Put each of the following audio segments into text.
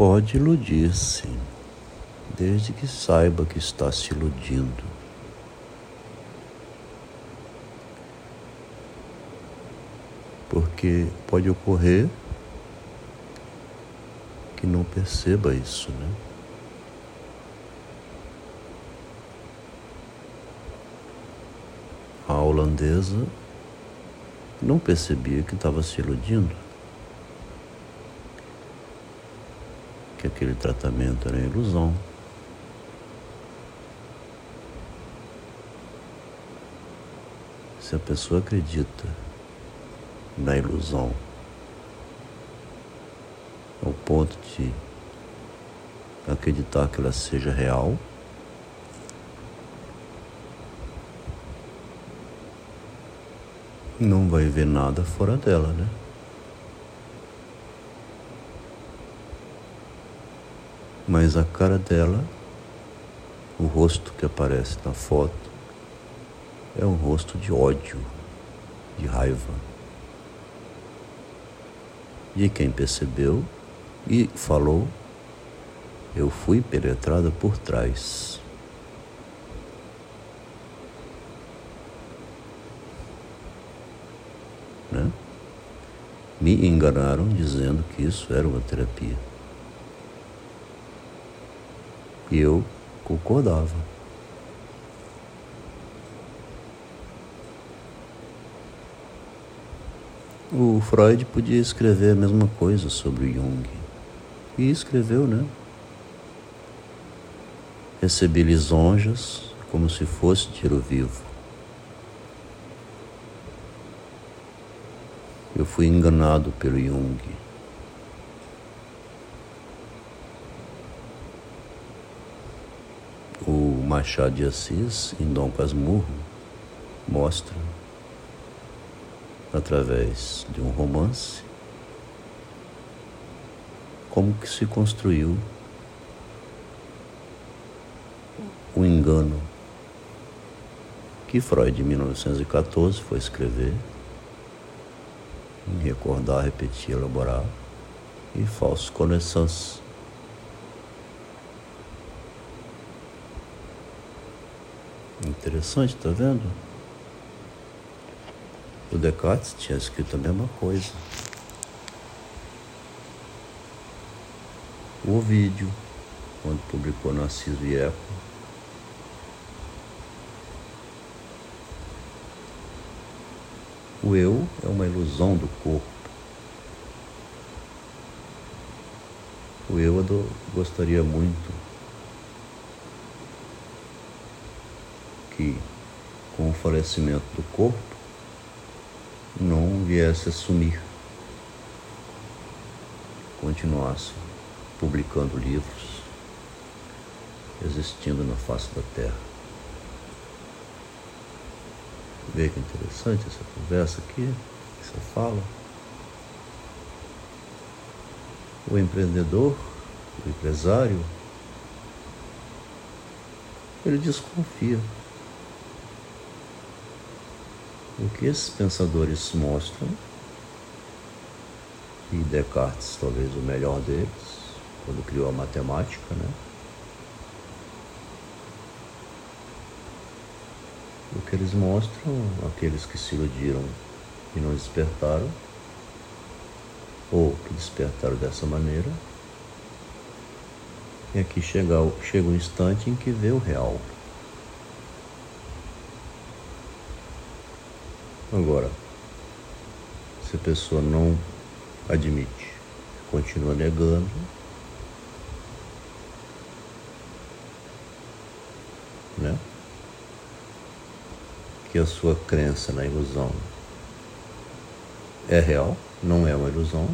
Pode iludir, sim, desde que saiba que está se iludindo. Porque pode ocorrer que não perceba isso, né? A holandesa não percebia que estava se iludindo. Que aquele tratamento era ilusão. Se a pessoa acredita na ilusão ao ponto de acreditar que ela seja real, não vai ver nada fora dela, né? Mas a cara dela, o rosto que aparece na foto, é um rosto de ódio, de raiva. E quem percebeu e falou: Eu fui penetrada por trás. Né? Me enganaram dizendo que isso era uma terapia. E eu concordava. O Freud podia escrever a mesma coisa sobre o Jung. E escreveu, né? Recebi lisonjas como se fosse tiro vivo. Eu fui enganado pelo Jung. O Machado de Assis, em Dom Casmurro, mostra, através de um romance, como que se construiu o engano que Freud, em 1914, foi escrever, recordar, repetir, elaborar, e falsos connaissances. Interessante, tá vendo? O Descartes tinha escrito a mesma coisa. o vídeo, quando publicou Narciso e Eco. O eu é uma ilusão do corpo. O eu gostaria muito que, com o falecimento do corpo, não viesse a sumir, continuasse publicando livros, existindo na face da Terra. Vê que interessante essa conversa aqui, essa fala. O empreendedor, o empresário, ele desconfia. O que esses pensadores mostram, e Descartes talvez o melhor deles, quando criou a matemática, né? O que eles mostram, aqueles que se iludiram e não despertaram, ou que despertaram dessa maneira, é que chega, chega um instante em que vê o real. Agora, se a pessoa não admite, continua negando, né? Que a sua crença na ilusão é real, não é uma ilusão.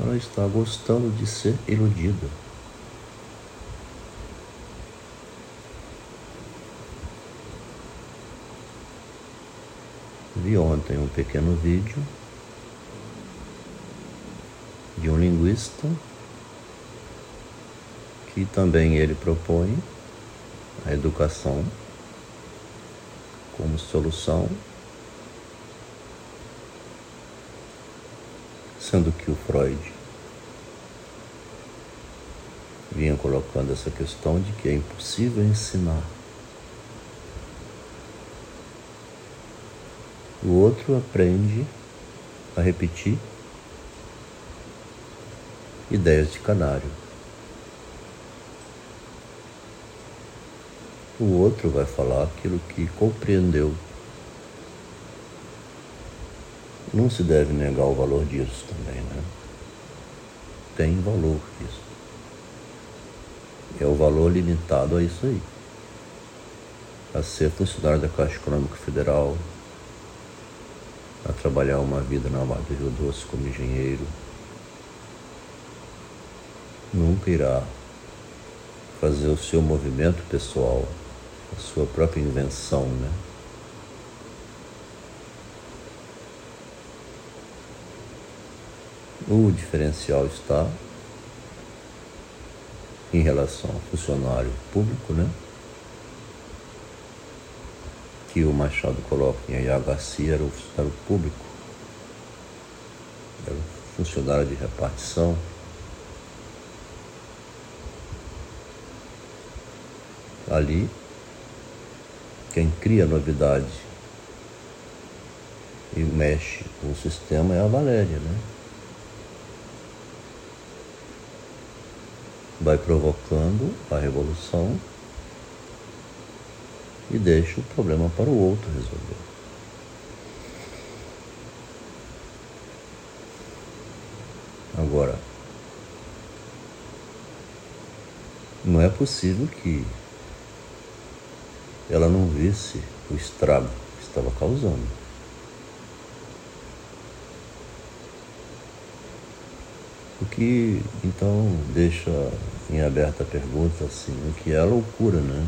Ela está gostando de ser iludida. vi ontem um pequeno vídeo de um linguista que também ele propõe a educação como solução, sendo que o Freud vinha colocando essa questão de que é impossível ensinar O outro aprende a repetir ideias de canário. O outro vai falar aquilo que compreendeu. Não se deve negar o valor disso também, né? Tem valor isso. É o valor limitado a isso aí. A ser funcionário da Caixa Econômica Federal, a trabalhar uma vida na Vale do Rio Doce como engenheiro. Nunca irá fazer o seu movimento pessoal, a sua própria invenção, né? O diferencial está em relação ao funcionário público, né? Que o Machado coloca em Ayá Garcia era o funcionário público, era o funcionário de repartição. Ali, quem cria novidade e mexe com o sistema é a Valéria, né? vai provocando a revolução e deixa o problema para o outro resolver. Agora, não é possível que ela não visse o estrago que estava causando. O que então deixa em aberta a pergunta assim, o que é loucura, né?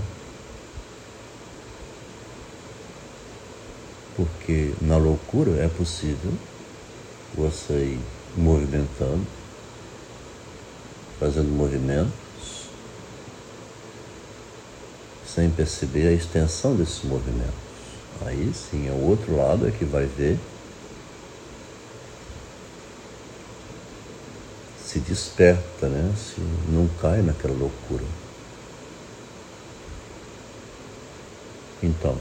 Porque na loucura é possível você ir movimentando, fazendo movimentos, sem perceber a extensão desses movimentos. Aí sim, é o outro lado é que vai ver se desperta, né? se não cai naquela loucura. Então,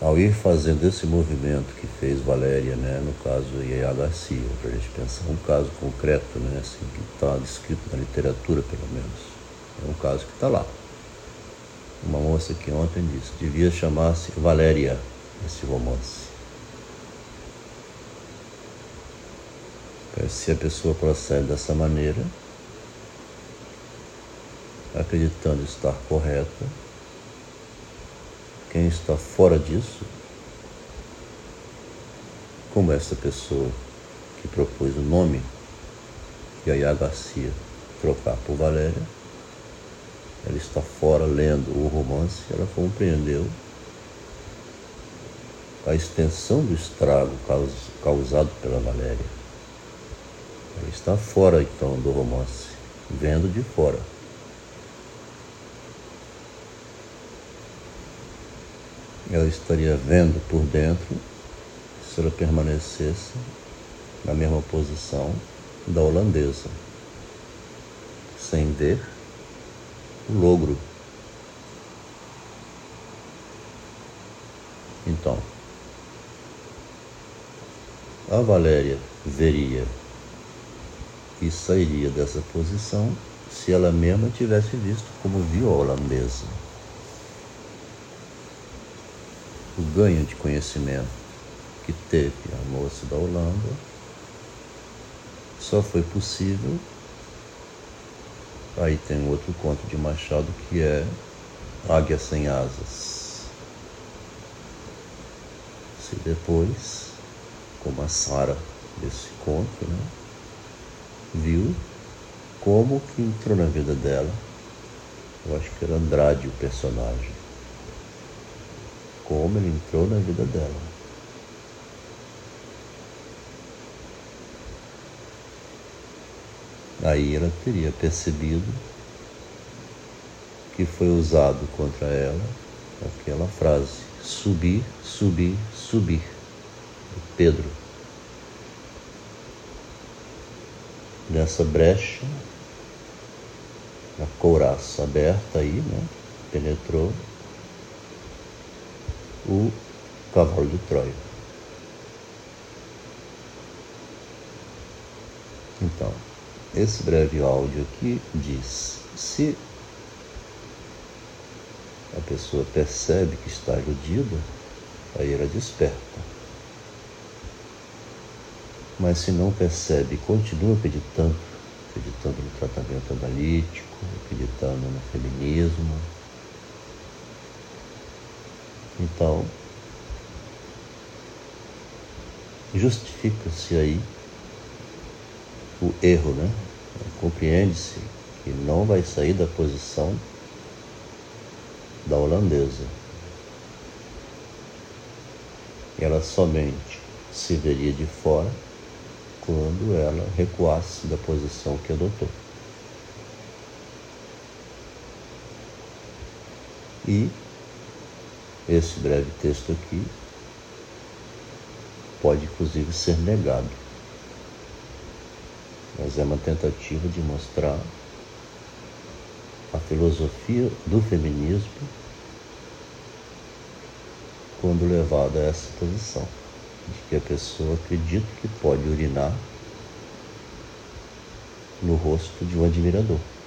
ao ir fazendo esse movimento que fez Valéria, né, no caso Yaya Garcia, para a gente pensar um caso concreto, né, assim, que está descrito na literatura, pelo menos. É um caso que está lá. Uma moça que ontem disse, devia chamar-se Valéria, esse romance. Se a pessoa procede dessa maneira, acreditando estar correta, quem está fora disso, como essa pessoa que propôs o nome Yaya Garcia trocar por Valéria, ela está fora lendo o romance, ela compreendeu a extensão do estrago causado pela Valéria. Ele está fora então do romance, vendo de fora. Ela estaria vendo por dentro se ela permanecesse na mesma posição da holandesa, sem ver o logro. Então, a Valéria veria e sairia dessa posição se ela mesma tivesse visto como viu a holandesa. O ganho de conhecimento que teve a moça da Holanda só foi possível. Aí tem outro conto de Machado que é Águia Sem Asas. Se depois, como a Sara desse conto, né? viu como que entrou na vida dela. Eu acho que era Andrade o personagem. Como ele entrou na vida dela. Aí ela teria percebido que foi usado contra ela aquela frase: subir, subir, subir. Pedro. nessa brecha a couraça aberta aí, né? Penetrou o cavalo de Troia. Então, esse breve áudio aqui diz: se a pessoa percebe que está iludida, aí ela desperta. Mas se não percebe continua acreditando, acreditando no tratamento analítico, acreditando no feminismo, então justifica-se aí o erro, né? Compreende-se que não vai sair da posição da holandesa. Ela somente se veria de fora quando ela recuasse da posição que adotou. E esse breve texto aqui pode inclusive ser negado, mas é uma tentativa de mostrar a filosofia do feminismo quando levada a essa posição, de que a pessoa acredita que pode urinar no rosto de um admirador.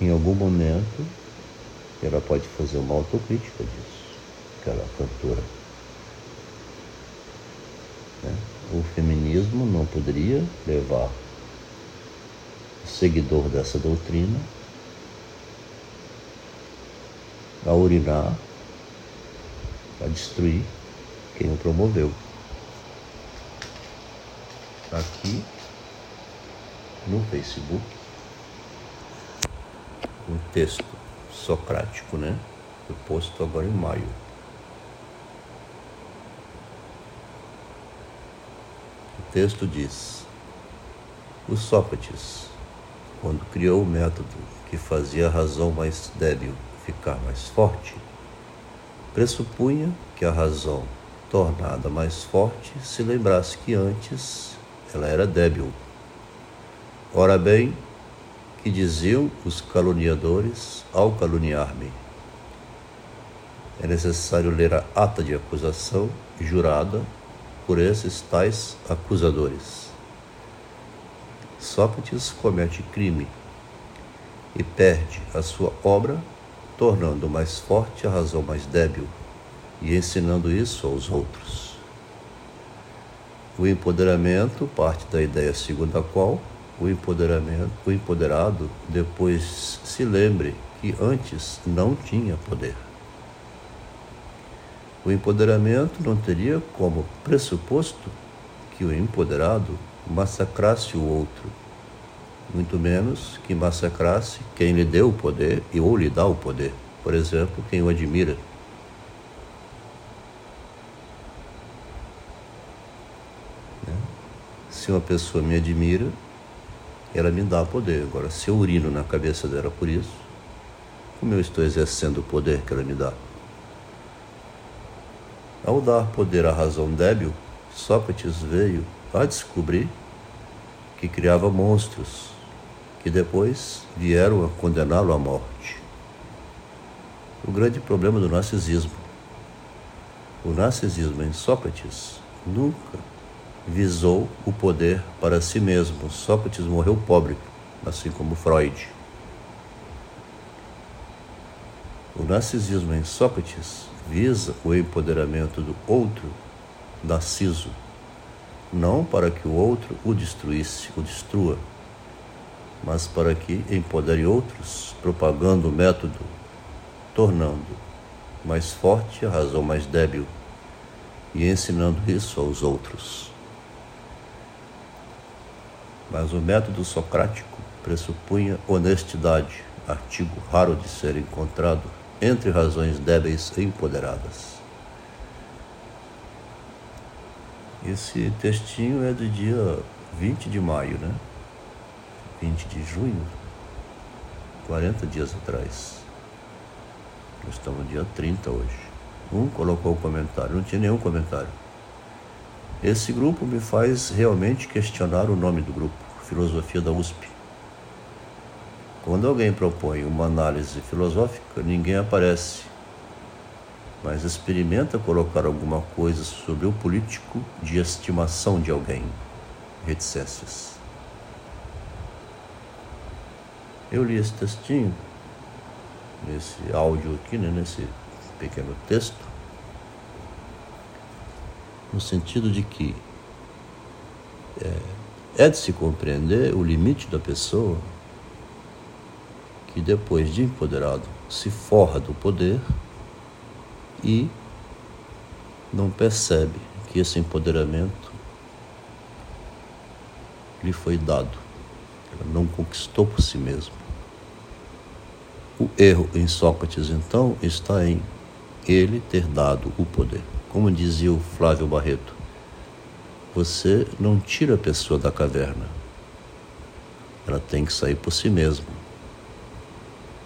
Em algum momento, ela pode fazer uma autocrítica disso, aquela cantora. Né? O feminismo não poderia levar o seguidor dessa doutrina a urinar, a destruir quem o promoveu. Aqui no Facebook, um texto socrático, né? Foi posto agora em maio. O texto diz: O Sócrates, quando criou o método que fazia a razão mais débil ficar mais forte, pressupunha que a razão, tornada mais forte, se lembrasse que antes ela era débil. Ora bem, que diziam os caluniadores ao caluniar-me. É necessário ler a ata de acusação jurada por esses tais acusadores. Sócrates comete crime e perde a sua obra, tornando mais forte a razão mais débil e ensinando isso aos outros. O empoderamento parte da ideia segundo a qual o empoderamento, o empoderado depois se lembre que antes não tinha poder. O empoderamento não teria como pressuposto que o empoderado massacrasse o outro, muito menos que massacrasse quem lhe deu o poder e ou lhe dá o poder, por exemplo, quem o admira. Né? Se uma pessoa me admira, ela me dá poder. Agora, se eu urino na cabeça dela por isso, como eu estou exercendo o poder que ela me dá? Ao dar poder à razão débil, Sócrates veio a descobrir que criava monstros, que depois vieram a condená-lo à morte. O grande problema do narcisismo. O narcisismo em Sócrates nunca visou o poder para si mesmo. Sócrates morreu pobre, assim como Freud. O narcisismo em Sócrates visa o empoderamento do outro, narciso, não para que o outro o destruísse, o destrua, mas para que empodere outros, propagando o método, tornando mais forte a razão mais débil e ensinando isso aos outros. Mas o método socrático pressupunha honestidade, artigo raro de ser encontrado entre razões débeis e empoderadas. Esse textinho é do dia 20 de maio, né? 20 de junho, 40 dias atrás. Nós estamos no dia 30 hoje. Um colocou o comentário, não tinha nenhum comentário. Esse grupo me faz realmente questionar o nome do grupo, Filosofia da USP. Quando alguém propõe uma análise filosófica, ninguém aparece, mas experimenta colocar alguma coisa sobre o político de estimação de alguém. Reticências. Eu li esse textinho, nesse áudio aqui, né, nesse pequeno texto, no sentido de que é, é de se compreender o limite da pessoa que depois de empoderado se forra do poder e não percebe que esse empoderamento lhe foi dado. Ela não conquistou por si mesma. O erro em Sócrates, então, está em ele ter dado o poder. Como dizia o Flávio Barreto, você não tira a pessoa da caverna. Ela tem que sair por si mesma.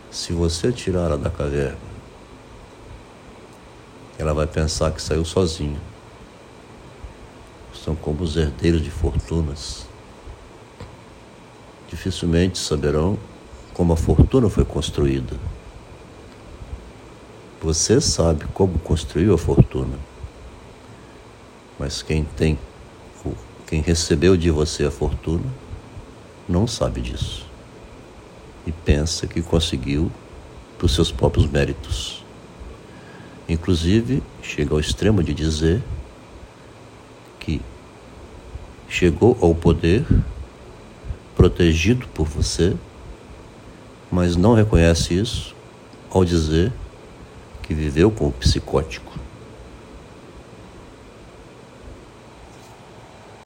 Se você tirá-la da caverna, ela vai pensar que saiu sozinha. São como os herdeiros de fortunas. Dificilmente saberão como a fortuna foi construída. Você sabe como construiu a fortuna, mas quem tem, quem recebeu de você a fortuna, não sabe disso e pensa que conseguiu por seus próprios méritos. Inclusive, chega ao extremo de dizer que chegou ao poder protegido por você, mas não reconhece isso ao dizer que viveu com o psicótico.